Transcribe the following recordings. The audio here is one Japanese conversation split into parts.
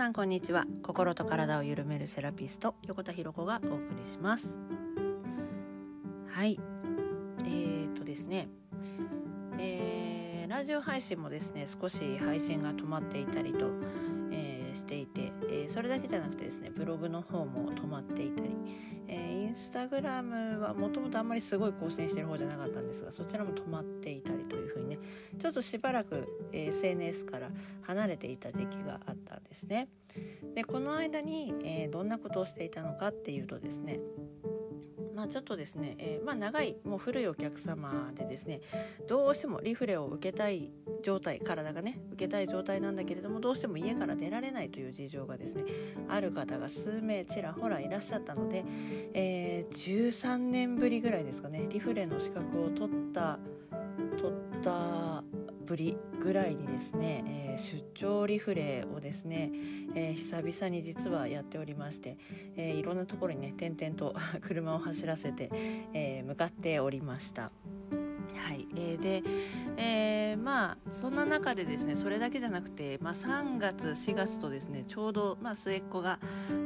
さんこんにちは。心と体を緩めるセラピスト横田博子がお送りします。はい。えー、とですね。えー、ラジオ配信もですね少し配信が止まっていたりと、えー、していて、えそれだけじゃなくてですねブログの方も止まっていたり、えインスタグラムはもともとあんまりすごい更新してる方じゃなかったんですがそちらも止まっていたりちょっとしばらく、え SNS から離れていた時期があったんですね。でこの間に、えどんなことをしていたのかっていうとですねまあ、ちょっとですね、えー、まあ、長いもう古いお客様でですねどうしてもリフレを受けたい状態体がね受けたい状態なんだけれどもどうしても家から出られないという事情がですねある方が数名ちらほらいらっしゃったので、えー、13年ぶりぐらいですかねリフレの資格を取った取ったたぶりぐらいにですね、えー、出張リフレをですね、えー、久々に実はやっておりまして、えー、いろんなところにね点々と 車を走らせて、え向かっておりました。はい、えー、で、えー、まあそんな中でですねそれだけじゃなくて、まあ、3月4月とですねちょうど、まあ、末っ子が、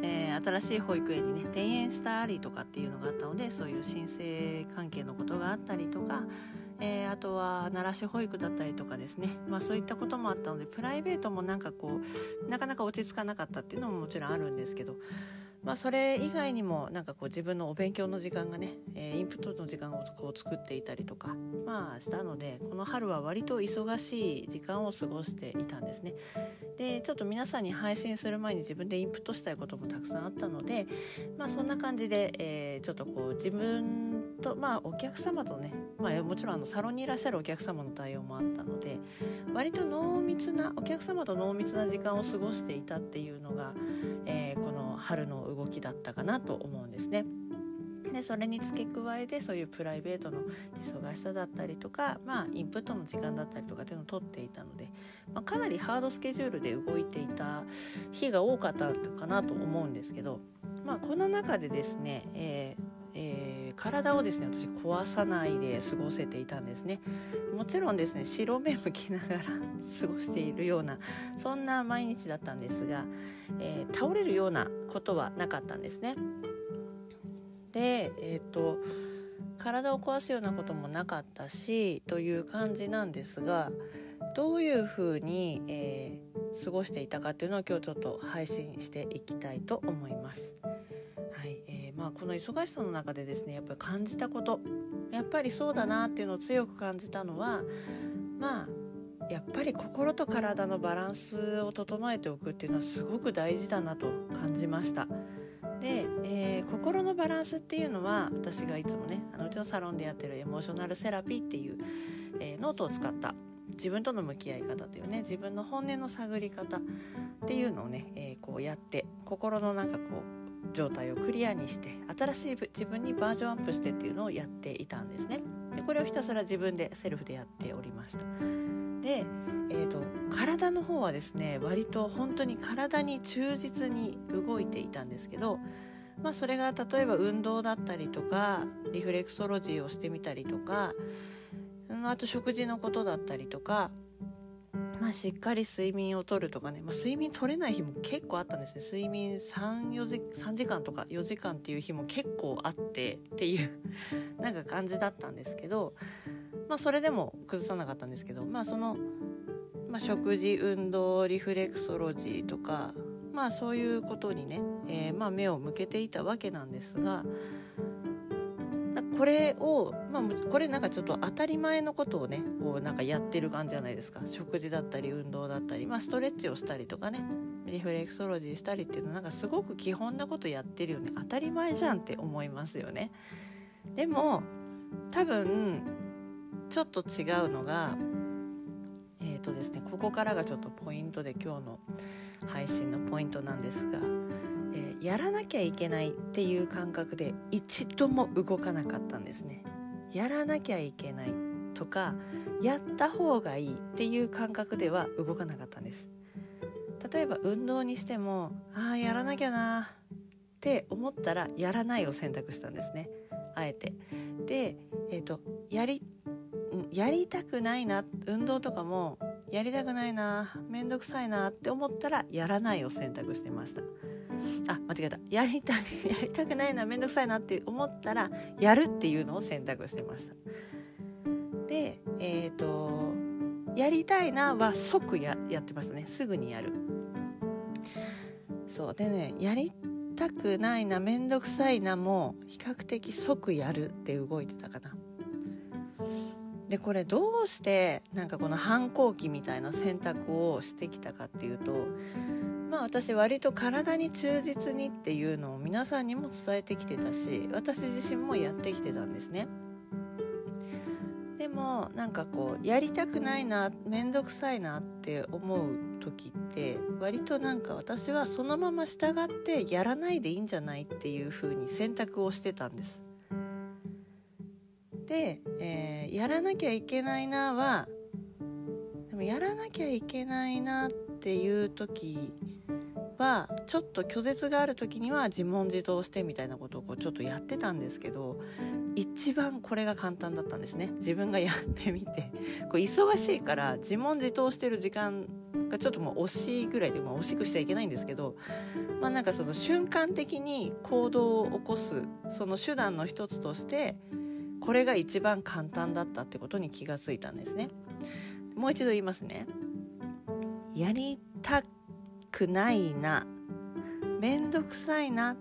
えー、新しい保育園にね転園したりとかっていうのがあったのでそういう申請関係のことがあったりとか、えー、あとは奈良市保育だったりとかですね、まあ、そういったこともあったのでプライベートもなんかこうなかなか落ち着かなかったっていうのももちろんあるんですけど、まあ、それ以外にもなんかこう自分のお勉強の時間がね、えー、インプットの時間をこう作っていたりとか、まあ、したのでこの春は割と忙しい時間を過ごしていたんですね。でちょっと皆さんに配信する前に自分でインプットしたいこともたくさんあったので、まあ、そんな感じで、えー、ちょっとこう自分と、まあ、お客様とね、まあ、もちろんあのサロンにいらっしゃるお客様の対応もあったので割と濃密なお客様と濃密な時間を過ごしていたっていうのが、えー、この春の動きだったかなと思うんですね。でそれに付け加えてそういうプライベートの忙しさだったりとか、まあ、インプットの時間だったりとかっていうのを取っていたので、まあ、かなりハードスケジュールで動いていた日が多かったかなと思うんですけど、まあ、この中でですね、えーえー、体をですね私壊さないで過ごせていたんですねもちろんですね白目向きながら 過ごしているようなそんな毎日だったんですが、えー、倒れるようなことはなかったんですねでえっ、ー、と体を壊すようなこともなかったしという感じなんですがどういうふうに、え、過ごしていたかっていうのを今日ちょっと配信していきたいと思います。まあ、この忙しさの中でですねやっぱり感じたことやっぱりそうだなっていうのを強く感じたのはまあやっぱり心と体のバランスを整えておくっていうのはすごく大事だなと感じました。で、えー、心のバランスっていうのは私がいつもねあのうちのサロンでやってるエモーショナルセラピーっていう、えー、ノートを使った自分との向き合い方というね自分の本音の探り方っていうのをね、えー、こうやって心のなんかこう状態をクリアにして新しい自分にバージョンアップしてっていうのをやっていたんですね。でこれをひたすら自分でセルフでやっておりました。で、えーと、体の方はですね割と本当に体に忠実に動いていたんですけど、まあ、それが例えば運動だったりとかリフレクソロジーをしてみたりとかあと食事のことだったりとか、まあ、しっかり睡眠をとるとかね、まあ、睡眠取れない日も結構あったんですね。睡眠 3, 時3時間とか4時間っていう日も結構あってっていう なんか感じだったんですけどまあ、それでも崩さなかったんですけど、まあ、その、まあ、食事運動リフレクソロジーとか、まあ、そういうことにね、えー、まあ、目を向けていたわけなんですがこれを、まあ、これなんかちょっと当たり前のことをねこうなんかやってる感じじゃないですか食事だったり運動だったり、まあ、ストレッチをしたりとかねリフレクソロジーしたりっていうのはなんかすごく基本なことやってるよね当たり前じゃんって思いますよね。でも多分ちょっと違うのがえーとですね、ここからがちょっとポイントで今日の配信のポイントなんですが、やらなきゃいけないっていう感覚で一度も動かなかったんですね。やらなきゃいけないとかやった方がいいっていう感覚では動かなかったんです。例えば運動にしてもああやらなきゃなって思ったらやらないを選択したんですねあえて。で、えーとやりやりたくないな運動とかもやりたくないな面倒くさいなって思ったらやらないを選択してましたあ間違えた。やりたく やりたくないな面倒くさいなって思ったらやるっていうのを選択してましたでえっ、ー、とやりたいなは即ややってましたね。すぐにやる。そう。でねやりたくないな面倒くさいなも比較的即やるって動いてたかな。でこれどうしてなんかこの反抗期みたいな選択をしてきたかっていうとまあ私割と体に忠実にっていうのを皆さんにも伝えてきてたし私自身もやってきてたんですね。でもなんかこうやりたくないな面倒くさいなって思う時って割となんか私はそのまま従ってやらないでいいんじゃないっていう風に選択をしてたんです。で、えー、やらなきゃいけないなはでもやらなきゃいけないなってていう時はちょっと拒絶がある時には自問自答してみたいなことをこうちょっとやってたんですけど一番これが簡単だったんですね。自分がやってみて こう忙しいから自問自答してる時間がちょっともう惜しいぐらいで、まあ、惜しくしちゃいけないんですけどまあなんかその瞬間的に行動を起こすその手段の一つとしてこれが一番簡単だったってことに気がついたんですね。もう一度言いますね。やりたくないなめんどくさいなっ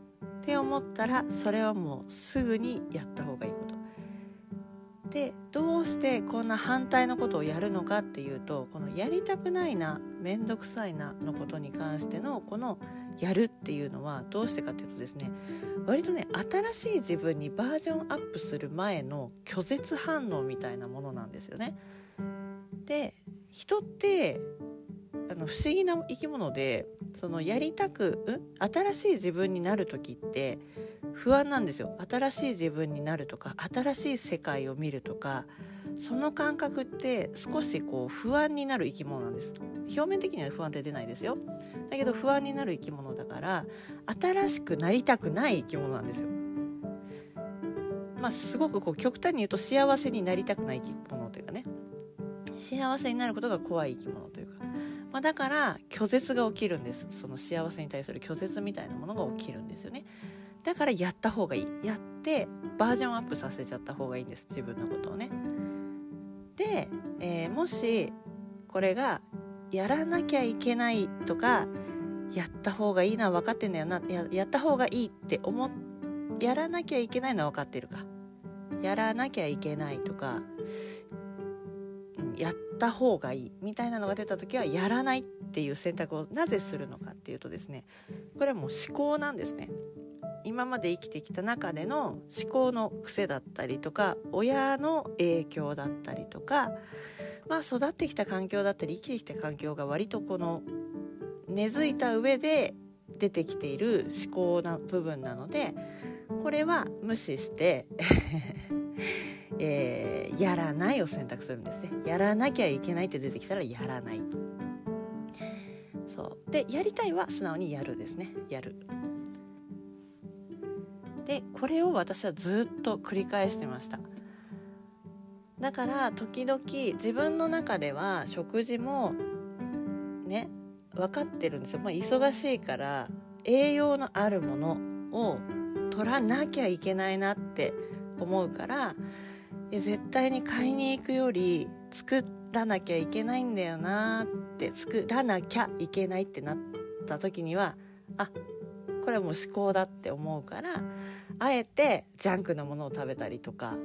て思ったらそれはもうすぐにやった方がいいことでどうしてこんな反対のことをやるのかっていうとこのやりたくないなめんどくさいなのことに関してのこのやるっていうのはどうしてかっていうとですね割とね新しい自分にバージョンアップする前の拒絶反応みたいなものなんですよね。で人ってあの不思議な生き物でそのやりたくん？新しい自分になる時って不安なんですよ。新しい自分になるとか新しい世界を見るとかその感覚って少しこう不安になる生き物なんです。表面的には不安って出ないですよ。だけど不安になる生き物だから新しくなりたくない生き物なんですよ。まあすごくこう極端に言うと幸せになりたくない生き物というかね。幸せになることが怖い生き物というか、まあ、だから拒絶が起きるんです。その幸せに対する拒絶みたいなものが起きるんですよね。だからやった方がいい。やってバージョンアップさせちゃった方がいいんです。自分のことをね。で、えー、もしこれがやらなきゃいけないとかやった方がいいのは分かってんだよな。ややった方がいいって思っやらなきゃいけないのは分かってるか。やらなきゃいけないとか、やった方がいいみたいなのが出た時はやらないっていう選択をなぜするのかっていうとですねこれはもう思考なんですね。今まで生きてきた中での思考の癖だったりとか親の影響だったりとか、まあ、育ってきた環境だったり生きてきた環境が割とこの根付いた上で出てきている思考な部分なのでこれは無視してえー、やらないを選択するんですね。やらなきゃいけないって出てきたらやらない。そう。でやりたいは素直にやるですね。やる。でこれを私はずっと繰り返してました。だから時々自分の中では食事もね分かってるんですよ、まあ、忙しいから栄養のあるものを取らなきゃいけないなって思うから絶対に買いに行くより作らなきゃいけないんだよなって作らなきゃいけないってなった時にはあこれはもう思考だって思うからあえてジャンクのものを食べたりとか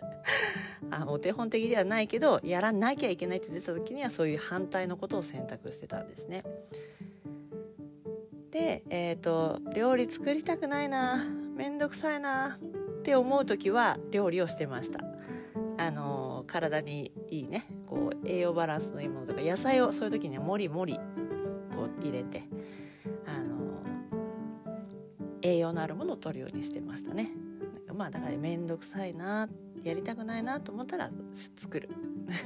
あお手本的ではないけどやらなきゃいけないって出た時にはそういう反対のことを選択してたんですね。で、えーと、料理作りたくないな面倒くさいなって思う時は料理をしてました。あの体にいいねこう栄養バランスのいいものとか野菜をそういう時にはもりもりこう入れてあの栄養のあるものを取るようにしてましたね。なんかまあだから面倒くさいなやりたくないなと思ったら作る。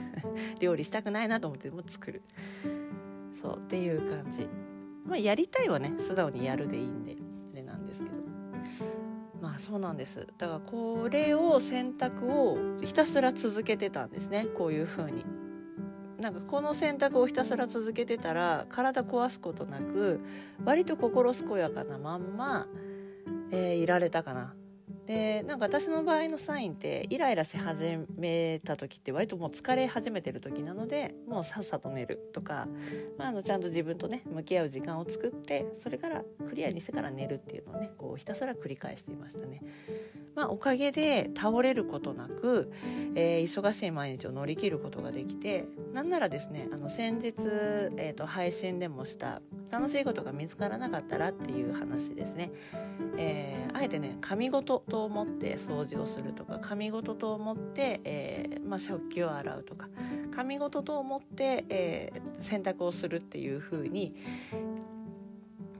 料理したくないなと思っても作る。そうっていう感じ。まあやりたいはね素直にやるでいいんで。まあそうなんです。だからこれを選択をひたすら続けてたんですね。こういう風に。なんかこの選択をひたすら続けてたら体壊すことなく割と心健やかなまんま、えー、いられたかな。でなんか私の場合のサインってイライラし始めた時って割ともう疲れ始めてる時なのでもうさっさと寝るとか、まあ、あのちゃんと自分とね向き合う時間を作ってそれからクリアにしてから寝るっていうのをねこうひたすら繰り返していましたね。まあ、おかげで倒れることなく、えー、忙しい毎日を乗り切ることができてなんならですねあの先日、えーと、配信でもした楽しいことが見つからなかったらっていう話ですね、えー、あえてね髪ごとと思って掃除をするとか髪ごとと思って、えー、まあ、食器を洗うとか髪ごとと思って、え洗濯をするっていう風に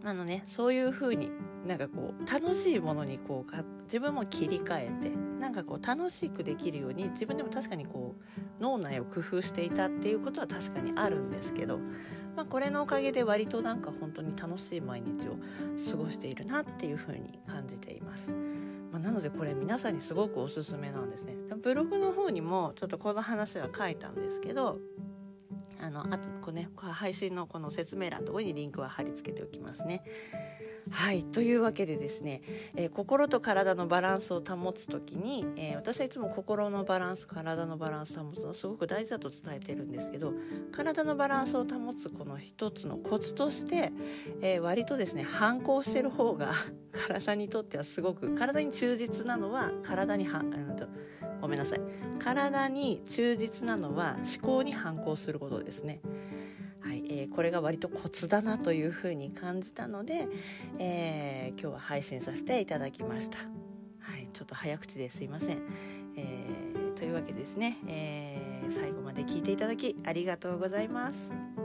あのねそういう風になんかこう楽しいものにこう自分も切り替えてなんかこう楽しくできるように自分でも確かにこう脳内を工夫していたっていうことは確かにあるんですけど、まあ、これのおかげで割となんか本当に楽しい毎日を過ごしているなっていうふうに感じています。まあ、なのでこれ皆さんにすごくおすすめなんですね。ブログの方にもちょっとこの話は書いたんですけどあのあとこう、ね、配信のこの説明欄のところにリンクは貼り付けておきますね。はいというわけでですね、えー、心と体のバランスを保つ時に、えー、私はいつも心のバランス体のバランスを保つのはすごく大事だと伝えてるんですけど体のバランスを保つこの一つのコツとして、えー、割とですね反抗してる方が 体にとってはすごく体に忠実なのは体には、うんとごめんなさい体に忠実なのは思考に反抗することですね。えー、これが割とコツだなというふうに感じたので、えー、今日は配信させていただきました。はい、ちょっと早口ですいません。えー、というわけですね、え最後まで聞いていただきありがとうございます。